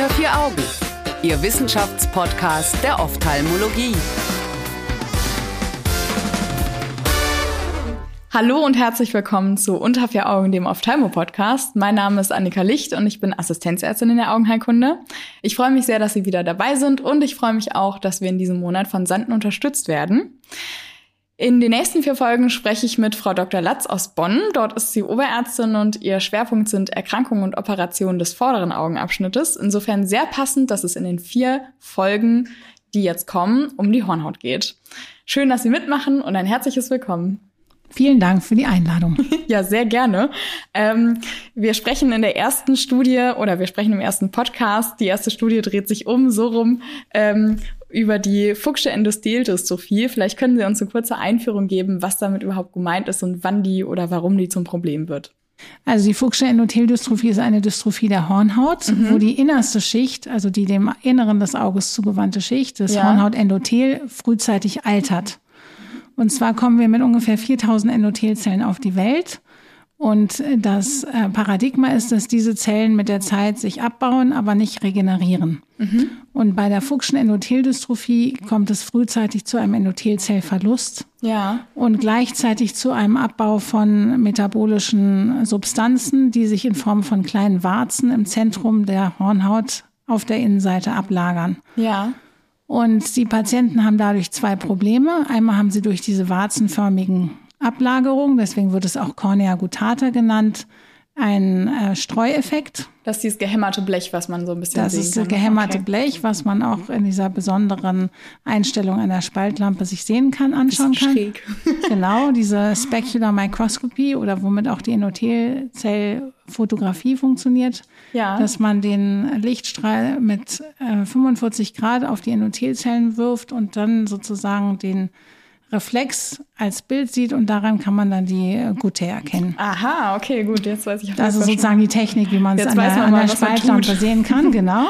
Unter vier Augen, Ihr Wissenschaftspodcast der Ophthalmologie. Hallo und herzlich willkommen zu Unter vier Augen, dem Ophthalmo-Podcast. Mein Name ist Annika Licht und ich bin Assistenzärztin in der Augenheilkunde. Ich freue mich sehr, dass Sie wieder dabei sind und ich freue mich auch, dass wir in diesem Monat von Sanden unterstützt werden. In den nächsten vier Folgen spreche ich mit Frau Dr. Latz aus Bonn. Dort ist sie Oberärztin und ihr Schwerpunkt sind Erkrankungen und Operationen des vorderen Augenabschnittes. Insofern sehr passend, dass es in den vier Folgen, die jetzt kommen, um die Hornhaut geht. Schön, dass Sie mitmachen und ein herzliches Willkommen. Vielen Dank für die Einladung. ja, sehr gerne. Ähm, wir sprechen in der ersten Studie oder wir sprechen im ersten Podcast. Die erste Studie dreht sich um so rum ähm, über die Fuchsche Endotheldystrophie. Vielleicht können Sie uns eine kurze Einführung geben, was damit überhaupt gemeint ist und wann die oder warum die zum Problem wird. Also die Fuchsche Endotheldystrophie ist eine Dystrophie der Hornhaut, mhm. wo die innerste Schicht, also die dem Inneren des Auges zugewandte Schicht, das ja. Hornhautendothel, frühzeitig altert. Und zwar kommen wir mit ungefähr 4000 Endothelzellen auf die Welt und das äh, Paradigma ist, dass diese Zellen mit der Zeit sich abbauen, aber nicht regenerieren. Mhm. Und bei der Fuchschen Endotheldystrophie kommt es frühzeitig zu einem Endothelzellverlust. Ja. Und gleichzeitig zu einem Abbau von metabolischen Substanzen, die sich in Form von kleinen Warzen im Zentrum der Hornhaut auf der Innenseite ablagern. Ja. Und die Patienten haben dadurch zwei Probleme. Einmal haben sie durch diese warzenförmigen Ablagerung, deswegen wird es auch Cornea gutata genannt, ein äh, Streueffekt. Das ist dieses gehämmerte Blech, was man so ein bisschen das sehen kann. Das ist das gehämmerte okay. Blech, was man auch in dieser besonderen Einstellung einer Spaltlampe sich sehen kann, anschauen kann. Schräg. genau, diese Specular Microscopy oder womit auch die Endothelzellfotografie funktioniert. Ja. Dass man den Lichtstrahl mit äh, 45 Grad auf die Endothelzellen wirft und dann sozusagen den Reflex als Bild sieht und daran kann man dann die äh, Gute erkennen. Aha, okay, gut, jetzt weiß ich. Das ist sozusagen die Technik, wie man es an der, an der Spaltlampe sehen kann, genau.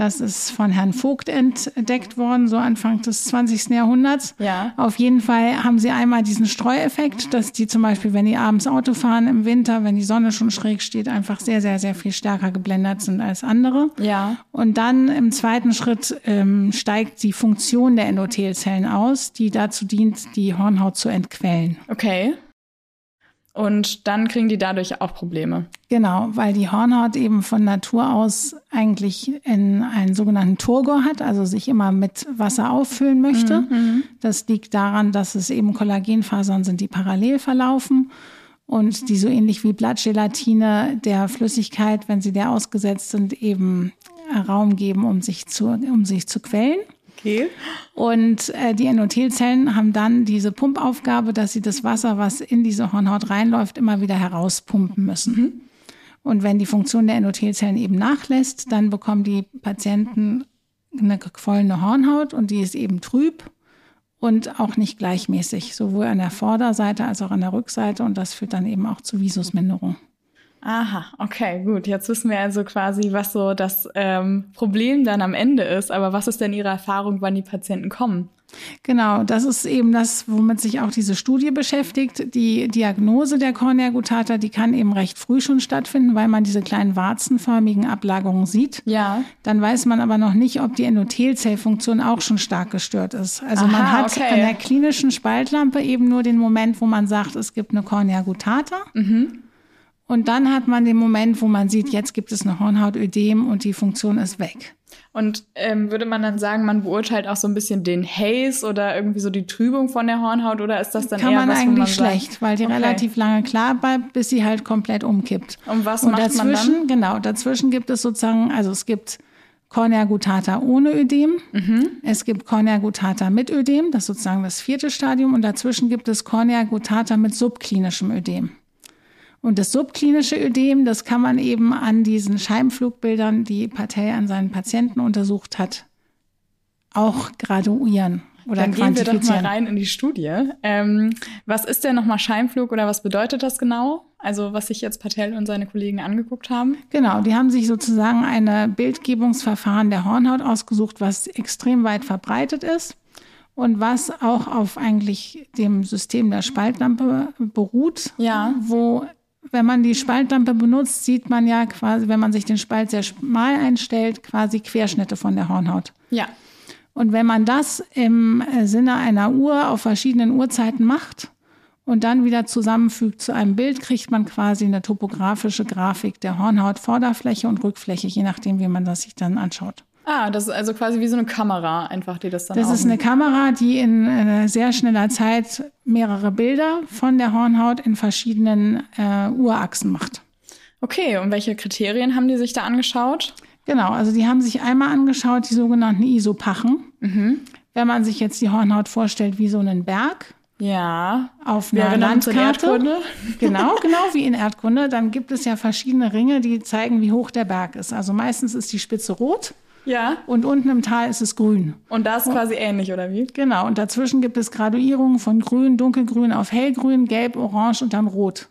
Das ist von Herrn Vogt entdeckt worden, so Anfang des 20. Jahrhunderts. Ja. Auf jeden Fall haben sie einmal diesen Streueffekt, dass die zum Beispiel, wenn die abends Auto fahren im Winter, wenn die Sonne schon schräg steht, einfach sehr, sehr, sehr viel stärker geblendet sind als andere. Ja. Und dann im zweiten Schritt ähm, steigt die Funktion der Endothelzellen aus, die dazu dient, die Hornhaut zu entquellen. Okay. Und dann kriegen die dadurch auch Probleme. Genau, weil die Hornhaut eben von Natur aus eigentlich in einen sogenannten Turgor hat, also sich immer mit Wasser auffüllen möchte. Mhm, mhm. Das liegt daran, dass es eben Kollagenfasern sind, die parallel verlaufen und die so ähnlich wie Blattgelatine der Flüssigkeit, wenn sie der ausgesetzt sind, eben Raum geben, um sich zu, um sich zu quellen. Okay. Und äh, die Endothelzellen haben dann diese Pumpaufgabe, dass sie das Wasser, was in diese Hornhaut reinläuft, immer wieder herauspumpen müssen. Mhm. Und wenn die Funktion der Endothelzellen eben nachlässt, dann bekommen die Patienten eine gequollene Hornhaut und die ist eben trüb und auch nicht gleichmäßig, sowohl an der Vorderseite als auch an der Rückseite. Und das führt dann eben auch zu Visusminderung. Aha, okay, gut. Jetzt wissen wir also quasi, was so das ähm, Problem dann am Ende ist. Aber was ist denn Ihre Erfahrung, wann die Patienten kommen? Genau, das ist eben das, womit sich auch diese Studie beschäftigt. Die Diagnose der Cornea gutata, die kann eben recht früh schon stattfinden, weil man diese kleinen warzenförmigen Ablagerungen sieht. Ja. Dann weiß man aber noch nicht, ob die Endothelzellfunktion auch schon stark gestört ist. Also Aha, man hat okay. an der klinischen Spaltlampe eben nur den Moment, wo man sagt, es gibt eine Cornea gutata. Mhm. Und dann hat man den Moment, wo man sieht, jetzt gibt es eine Hornhautödem und die Funktion ist weg. Und ähm, würde man dann sagen, man beurteilt auch so ein bisschen den Haze oder irgendwie so die Trübung von der Hornhaut oder ist das dann Kann eher man was, eigentlich man schlecht, sagt, weil die okay. relativ lange klar bleibt, bis sie halt komplett umkippt. Und was und macht dazwischen, man dann? Genau, dazwischen gibt es sozusagen, also es gibt Cornea gutata ohne Ödem. Mhm. Es gibt Cornea gutata mit Ödem, das ist sozusagen das vierte Stadium. Und dazwischen gibt es Cornea gutata mit subklinischem Ödem. Und das subklinische Ödem, das kann man eben an diesen Scheibenflugbildern, die Partei an seinen Patienten untersucht hat, auch graduieren. Oder Dann gehen wir doch mal rein in die Studie. Ähm, was ist denn nochmal Scheinflug oder was bedeutet das genau? Also was sich jetzt Patel und seine Kollegen angeguckt haben? Genau, die haben sich sozusagen ein Bildgebungsverfahren der Hornhaut ausgesucht, was extrem weit verbreitet ist und was auch auf eigentlich dem System der Spaltlampe beruht, ja. wo wenn man die Spaltlampe benutzt, sieht man ja quasi, wenn man sich den Spalt sehr schmal einstellt, quasi Querschnitte von der Hornhaut. Ja. Und wenn man das im äh, Sinne einer Uhr auf verschiedenen Uhrzeiten macht und dann wieder zusammenfügt zu einem Bild, kriegt man quasi eine topografische Grafik der Hornhaut, Vorderfläche und Rückfläche, je nachdem, wie man das sich dann anschaut. Ah, das ist also quasi wie so eine Kamera, einfach, die das dann Das ist eine Kamera, die in äh, sehr schneller Zeit mehrere Bilder von der Hornhaut in verschiedenen äh, Uhrachsen macht. Okay, und welche Kriterien haben die sich da angeschaut? Genau, also die haben sich einmal angeschaut, die sogenannten Isopachen. Mhm. Wenn man sich jetzt die Hornhaut vorstellt wie so einen Berg, ja, auf einer Landkarte. Genau, genau wie in Erdkunde. Dann gibt es ja verschiedene Ringe, die zeigen, wie hoch der Berg ist. Also meistens ist die Spitze rot. Ja. Und unten im Tal ist es grün. Und da ist quasi ähnlich, oder wie? Genau. Und dazwischen gibt es Graduierungen von grün, dunkelgrün auf hellgrün, gelb, orange und dann rot.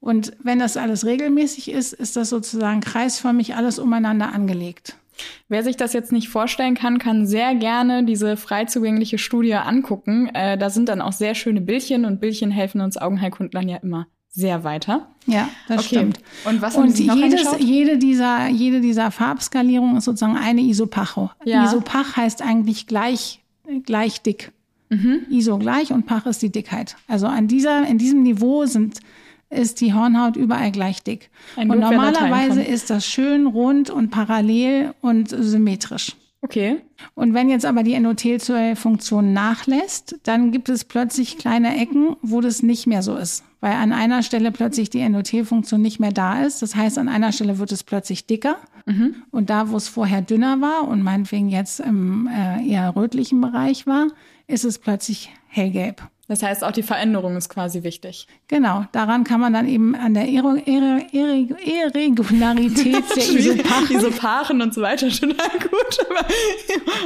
Und wenn das alles regelmäßig ist, ist das sozusagen kreisförmig alles umeinander angelegt. Wer sich das jetzt nicht vorstellen kann, kann sehr gerne diese frei zugängliche Studie angucken. Äh, da sind dann auch sehr schöne Bildchen und Bildchen helfen uns Augenheilkundlern ja immer sehr weiter. Ja, das okay. stimmt. Und was haben Sie noch jedes, jede dieser jede dieser Farbskalierungen ist sozusagen eine Isopacho. Ja. Isopach heißt eigentlich gleich gleich dick. Mhm. Iso gleich und Pach ist die Dickheit. Also an dieser in diesem Niveau sind ist die Hornhaut überall gleich dick. Ein und normalerweise ist das schön rund und parallel und symmetrisch. Okay. Und wenn jetzt aber die Endothelzellfunktion nachlässt, dann gibt es plötzlich kleine Ecken, wo das nicht mehr so ist. Weil an einer Stelle plötzlich die Endothelfunktion nicht mehr da ist. Das heißt, an einer Stelle wird es plötzlich dicker. Mhm. Und da, wo es vorher dünner war und meinetwegen jetzt im äh, eher rötlichen Bereich war, ist es plötzlich hellgelb. Das heißt, auch die Veränderung ist quasi wichtig. Genau, daran kann man dann eben an der Irregularität der Isopachen. Isopachen und so weiter schon gut.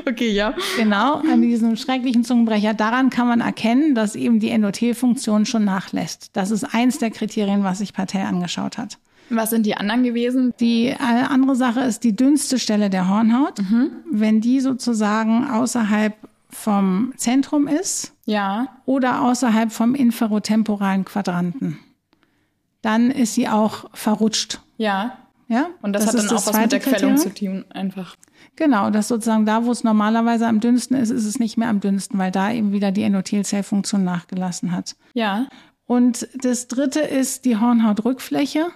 okay, ja. Genau, an diesem schrecklichen Zungenbrecher. Daran kann man erkennen, dass eben die Endothelfunktion schon nachlässt. Das ist eins der Kriterien, was sich Patel angeschaut hat. Was sind die anderen gewesen? Die äh, andere Sache ist die dünnste Stelle der Hornhaut. Mhm. Wenn die sozusagen außerhalb vom Zentrum ist ja. oder außerhalb vom inferotemporalen Quadranten. Dann ist sie auch verrutscht. Ja. Ja. Und das, das hat dann auch was mit der Quellung zu tun, einfach. Genau, das sozusagen da, wo es normalerweise am dünnsten ist, ist es nicht mehr am dünnsten, weil da eben wieder die Endothelzellfunktion nachgelassen hat. Ja. Und das dritte ist die Hornhautrückfläche.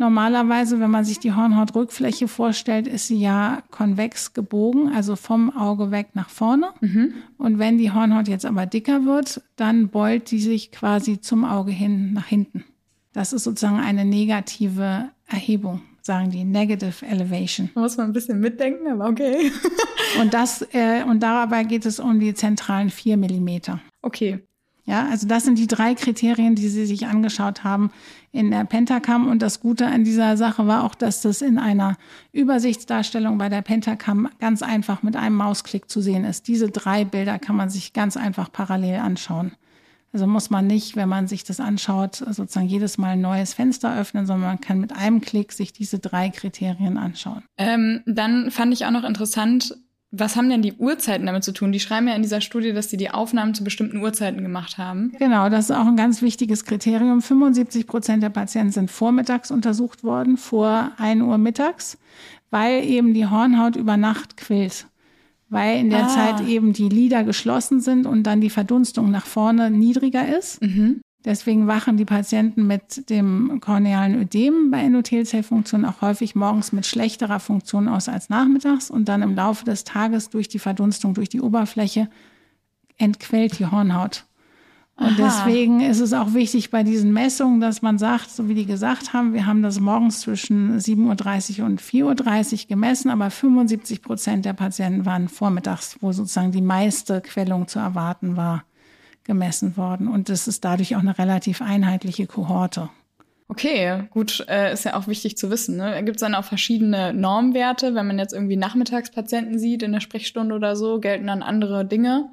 Normalerweise, wenn man sich die Hornhautrückfläche vorstellt, ist sie ja konvex gebogen, also vom Auge weg nach vorne. Mhm. Und wenn die Hornhaut jetzt aber dicker wird, dann beult die sich quasi zum Auge hin nach hinten. Das ist sozusagen eine negative Erhebung, sagen die, Negative Elevation. Da muss man ein bisschen mitdenken, aber okay. und das äh, und dabei geht es um die zentralen vier Millimeter. Okay. Ja, also das sind die drei Kriterien, die Sie sich angeschaut haben in der Pentacam. Und das Gute an dieser Sache war auch, dass das in einer Übersichtsdarstellung bei der Pentacam ganz einfach mit einem Mausklick zu sehen ist. Diese drei Bilder kann man sich ganz einfach parallel anschauen. Also muss man nicht, wenn man sich das anschaut, sozusagen jedes Mal ein neues Fenster öffnen, sondern man kann mit einem Klick sich diese drei Kriterien anschauen. Ähm, dann fand ich auch noch interessant, was haben denn die Uhrzeiten damit zu tun? Die schreiben ja in dieser Studie, dass sie die Aufnahmen zu bestimmten Uhrzeiten gemacht haben. Genau, das ist auch ein ganz wichtiges Kriterium. 75 Prozent der Patienten sind vormittags untersucht worden, vor 1 Uhr mittags, weil eben die Hornhaut über Nacht quillt. Weil in der ah. Zeit eben die Lider geschlossen sind und dann die Verdunstung nach vorne niedriger ist. Mhm. Deswegen wachen die Patienten mit dem kornealen Ödem bei Endothelzellfunktion auch häufig morgens mit schlechterer Funktion aus als nachmittags und dann im Laufe des Tages durch die Verdunstung durch die Oberfläche entquellt die Hornhaut. Und Aha. deswegen ist es auch wichtig bei diesen Messungen, dass man sagt, so wie die gesagt haben, wir haben das morgens zwischen 7.30 Uhr und 4.30 Uhr gemessen, aber 75 Prozent der Patienten waren vormittags, wo sozusagen die meiste Quellung zu erwarten war gemessen worden. Und es ist dadurch auch eine relativ einheitliche Kohorte. Okay, gut, äh, ist ja auch wichtig zu wissen. Ne? Gibt es dann auch verschiedene Normwerte, wenn man jetzt irgendwie Nachmittagspatienten sieht in der Sprechstunde oder so, gelten dann andere Dinge?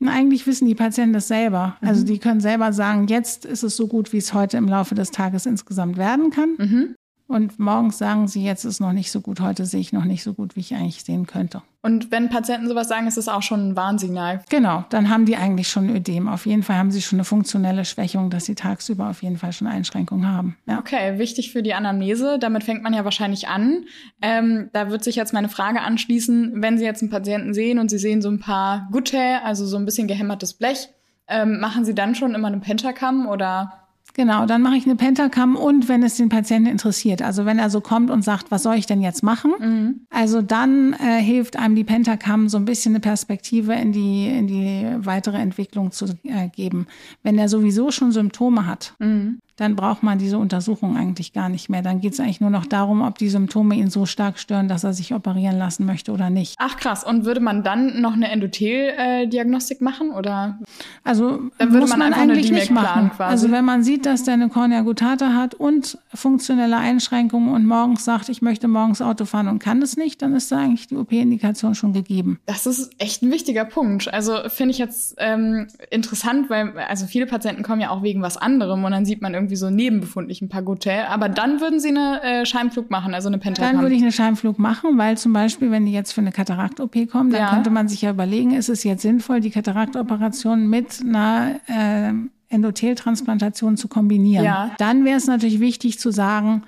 Na, eigentlich wissen die Patienten das selber. Mhm. Also die können selber sagen, jetzt ist es so gut, wie es heute im Laufe des Tages insgesamt werden kann. Mhm. Und morgens sagen sie, jetzt ist noch nicht so gut, heute sehe ich noch nicht so gut, wie ich eigentlich sehen könnte. Und wenn Patienten sowas sagen, ist das auch schon ein Warnsignal. Genau, dann haben die eigentlich schon Ödem. Auf jeden Fall haben sie schon eine funktionelle Schwächung, dass sie tagsüber auf jeden Fall schon Einschränkungen haben. Ja. Okay, wichtig für die Anamnese. Damit fängt man ja wahrscheinlich an. Ähm, da wird sich jetzt meine Frage anschließen, wenn Sie jetzt einen Patienten sehen und Sie sehen so ein paar Gutte, also so ein bisschen gehämmertes Blech, ähm, machen Sie dann schon immer eine Pentacam oder Genau, dann mache ich eine Pentacam und wenn es den Patienten interessiert, also wenn er so kommt und sagt, was soll ich denn jetzt machen? Mhm. Also dann äh, hilft einem die Pentacam so ein bisschen eine Perspektive in die in die weitere Entwicklung zu äh, geben. Wenn er sowieso schon Symptome hat, mhm dann braucht man diese Untersuchung eigentlich gar nicht mehr. Dann geht es eigentlich nur noch darum, ob die Symptome ihn so stark stören, dass er sich operieren lassen möchte oder nicht. Ach krass. Und würde man dann noch eine Endotheldiagnostik machen oder? Also dann würde man, man eigentlich nicht machen. Also wenn man sieht, dass der eine Cornea gutata hat und funktionelle Einschränkungen und morgens sagt, ich möchte morgens Auto fahren und kann es nicht, dann ist da eigentlich die OP-Indikation schon gegeben. Das ist echt ein wichtiger Punkt. Also finde ich jetzt ähm, interessant, weil also viele Patienten kommen ja auch wegen was anderem und dann sieht man irgendwie irgendwie so nebenbefundlich ein Pagotel. Aber dann würden Sie eine äh, Scheinflug machen, also eine Pentagramm. Dann würde ich eine Scheinflug machen, weil zum Beispiel, wenn die jetzt für eine Katarakt-OP kommen, dann ja. könnte man sich ja überlegen, ist es jetzt sinnvoll, die Kataraktoperation mit einer äh, Endotheltransplantation zu kombinieren. Ja. Dann wäre es natürlich wichtig zu sagen,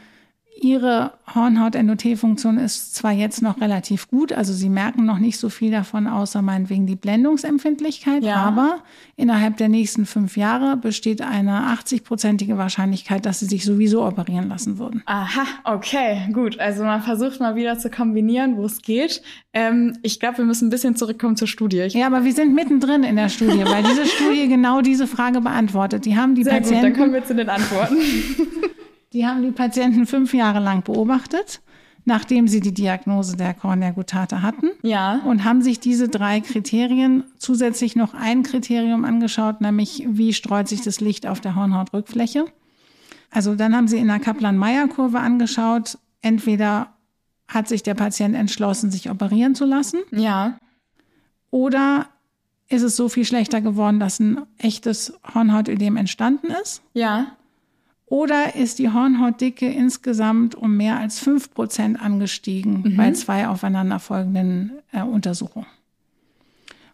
Ihre Hornhaut-NOT-Funktion ist zwar jetzt noch relativ gut, also Sie merken noch nicht so viel davon, außer meinetwegen die Blendungsempfindlichkeit, ja. aber innerhalb der nächsten fünf Jahre besteht eine 80-prozentige Wahrscheinlichkeit, dass Sie sich sowieso operieren lassen würden. Aha, okay, gut. Also man versucht mal wieder zu kombinieren, wo es geht. Ähm, ich glaube, wir müssen ein bisschen zurückkommen zur Studie. Ich ja, aber wir sind mittendrin in der Studie, weil diese Studie genau diese Frage beantwortet. Die haben die Sehr Patienten. Gut, dann kommen wir zu den Antworten. Die haben die Patienten fünf Jahre lang beobachtet, nachdem sie die Diagnose der Cornea gutata hatten. Ja. Und haben sich diese drei Kriterien zusätzlich noch ein Kriterium angeschaut, nämlich wie streut sich das Licht auf der Hornhautrückfläche. Also dann haben sie in der Kaplan-Meier-Kurve angeschaut, entweder hat sich der Patient entschlossen, sich operieren zu lassen. Ja. Oder ist es so viel schlechter geworden, dass ein echtes Hornhautödem entstanden ist? Ja. Oder ist die Hornhautdicke insgesamt um mehr als fünf Prozent angestiegen mhm. bei zwei aufeinanderfolgenden äh, Untersuchungen?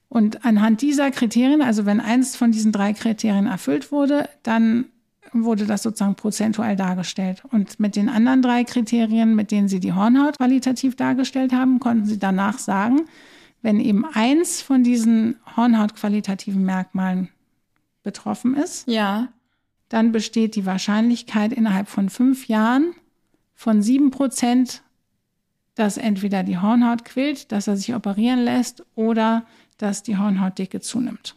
Und anhand dieser Kriterien, also wenn eins von diesen drei Kriterien erfüllt wurde, dann wurde das sozusagen prozentual dargestellt. Und mit den anderen drei Kriterien, mit denen Sie die Hornhaut qualitativ dargestellt haben, konnten Sie danach sagen, wenn eben eins von diesen Hornhautqualitativen Merkmalen betroffen ist, ja dann besteht die Wahrscheinlichkeit innerhalb von fünf Jahren von sieben Prozent, dass entweder die Hornhaut quillt, dass er sich operieren lässt oder dass die Hornhautdicke zunimmt.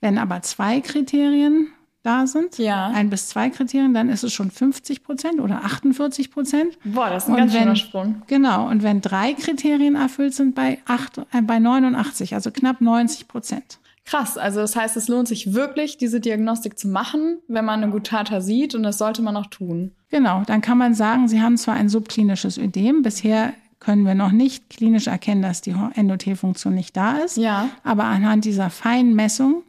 Wenn aber zwei Kriterien da sind, ja. ein bis zwei Kriterien, dann ist es schon 50 Prozent oder 48 Prozent. Boah, das ist ein und ganz wenn, schöner Sprung. Genau, und wenn drei Kriterien erfüllt sind, bei, acht, äh, bei 89, also knapp 90 Prozent. Krass, also das heißt, es lohnt sich wirklich, diese Diagnostik zu machen, wenn man eine Gutata sieht und das sollte man auch tun. Genau, dann kann man sagen, Sie haben zwar ein subklinisches Ödem, bisher können wir noch nicht klinisch erkennen, dass die Endothelfunktion nicht da ist, ja. aber anhand dieser feinen Messung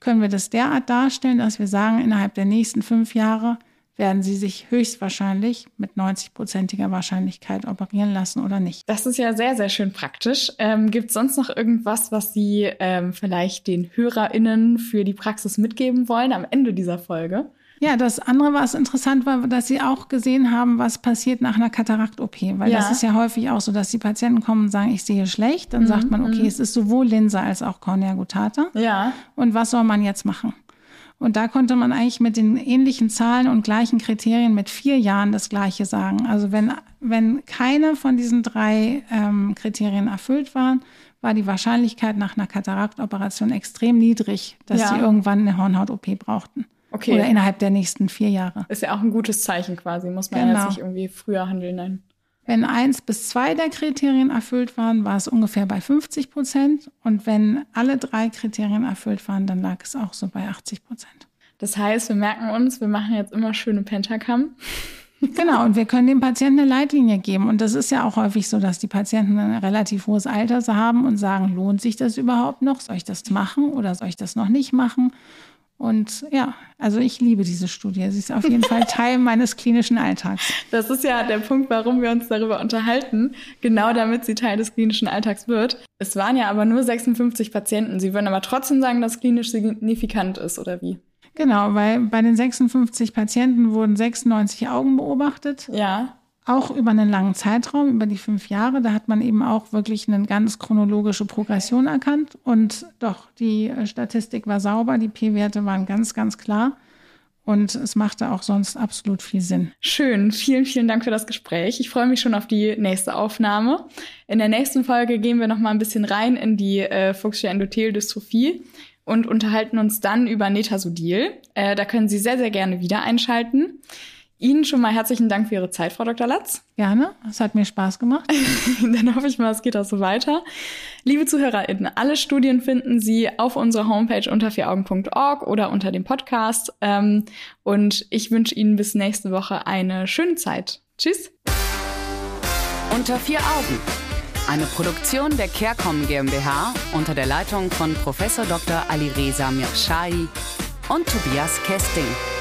können wir das derart darstellen, dass wir sagen, innerhalb der nächsten fünf Jahre werden sie sich höchstwahrscheinlich mit 90-prozentiger Wahrscheinlichkeit operieren lassen oder nicht. Das ist ja sehr, sehr schön praktisch. Ähm, Gibt es sonst noch irgendwas, was Sie ähm, vielleicht den HörerInnen für die Praxis mitgeben wollen am Ende dieser Folge? Ja, das andere, was interessant war, dass Sie auch gesehen haben, was passiert nach einer Katarakt-OP. Weil ja. das ist ja häufig auch so, dass die Patienten kommen und sagen, ich sehe schlecht. Dann mhm. sagt man, okay, mhm. es ist sowohl Linse als auch Cornea gutata. Ja. Und was soll man jetzt machen? Und da konnte man eigentlich mit den ähnlichen Zahlen und gleichen Kriterien mit vier Jahren das Gleiche sagen. Also wenn, wenn keine von diesen drei ähm, Kriterien erfüllt waren, war die Wahrscheinlichkeit nach einer Kataraktoperation extrem niedrig, dass ja. sie irgendwann eine Hornhaut-OP brauchten. Okay. Oder innerhalb der nächsten vier Jahre. Ist ja auch ein gutes Zeichen quasi, muss man genau. ja jetzt nicht irgendwie früher handeln. Nein. Wenn eins bis zwei der Kriterien erfüllt waren, war es ungefähr bei 50 Prozent. Und wenn alle drei Kriterien erfüllt waren, dann lag es auch so bei 80 Prozent. Das heißt, wir merken uns, wir machen jetzt immer schöne Pentacam. Genau, und wir können dem Patienten eine Leitlinie geben. Und das ist ja auch häufig so, dass die Patienten ein relativ hohes Alter haben und sagen, lohnt sich das überhaupt noch? Soll ich das machen oder soll ich das noch nicht machen? Und ja, also ich liebe diese Studie. Sie ist auf jeden Fall Teil meines klinischen Alltags. Das ist ja der Punkt, warum wir uns darüber unterhalten. Genau damit sie Teil des klinischen Alltags wird. Es waren ja aber nur 56 Patienten. Sie würden aber trotzdem sagen, dass klinisch signifikant ist, oder wie? Genau, weil bei den 56 Patienten wurden 96 Augen beobachtet. Ja auch über einen langen Zeitraum, über die fünf Jahre. Da hat man eben auch wirklich eine ganz chronologische Progression erkannt. Und doch, die äh, Statistik war sauber, die P-Werte waren ganz, ganz klar. Und es machte auch sonst absolut viel Sinn. Schön. Vielen, vielen Dank für das Gespräch. Ich freue mich schon auf die nächste Aufnahme. In der nächsten Folge gehen wir noch mal ein bisschen rein in die äh, Fuchsche Endotheldystrophie und unterhalten uns dann über Netasodil. Äh, da können Sie sehr, sehr gerne wieder einschalten. Ihnen schon mal herzlichen Dank für Ihre Zeit, Frau Dr. Latz. Gerne, es hat mir Spaß gemacht. Dann hoffe ich mal, es geht auch so weiter. Liebe ZuhörerInnen, alle Studien finden Sie auf unserer Homepage unter vieraugen.org oder unter dem Podcast. Ähm, und ich wünsche Ihnen bis nächste Woche eine schöne Zeit. Tschüss. Unter vier Augen. Eine Produktion der CareCom GmbH unter der Leitung von Prof. Dr. Alireza Mirshahi und Tobias Kesting.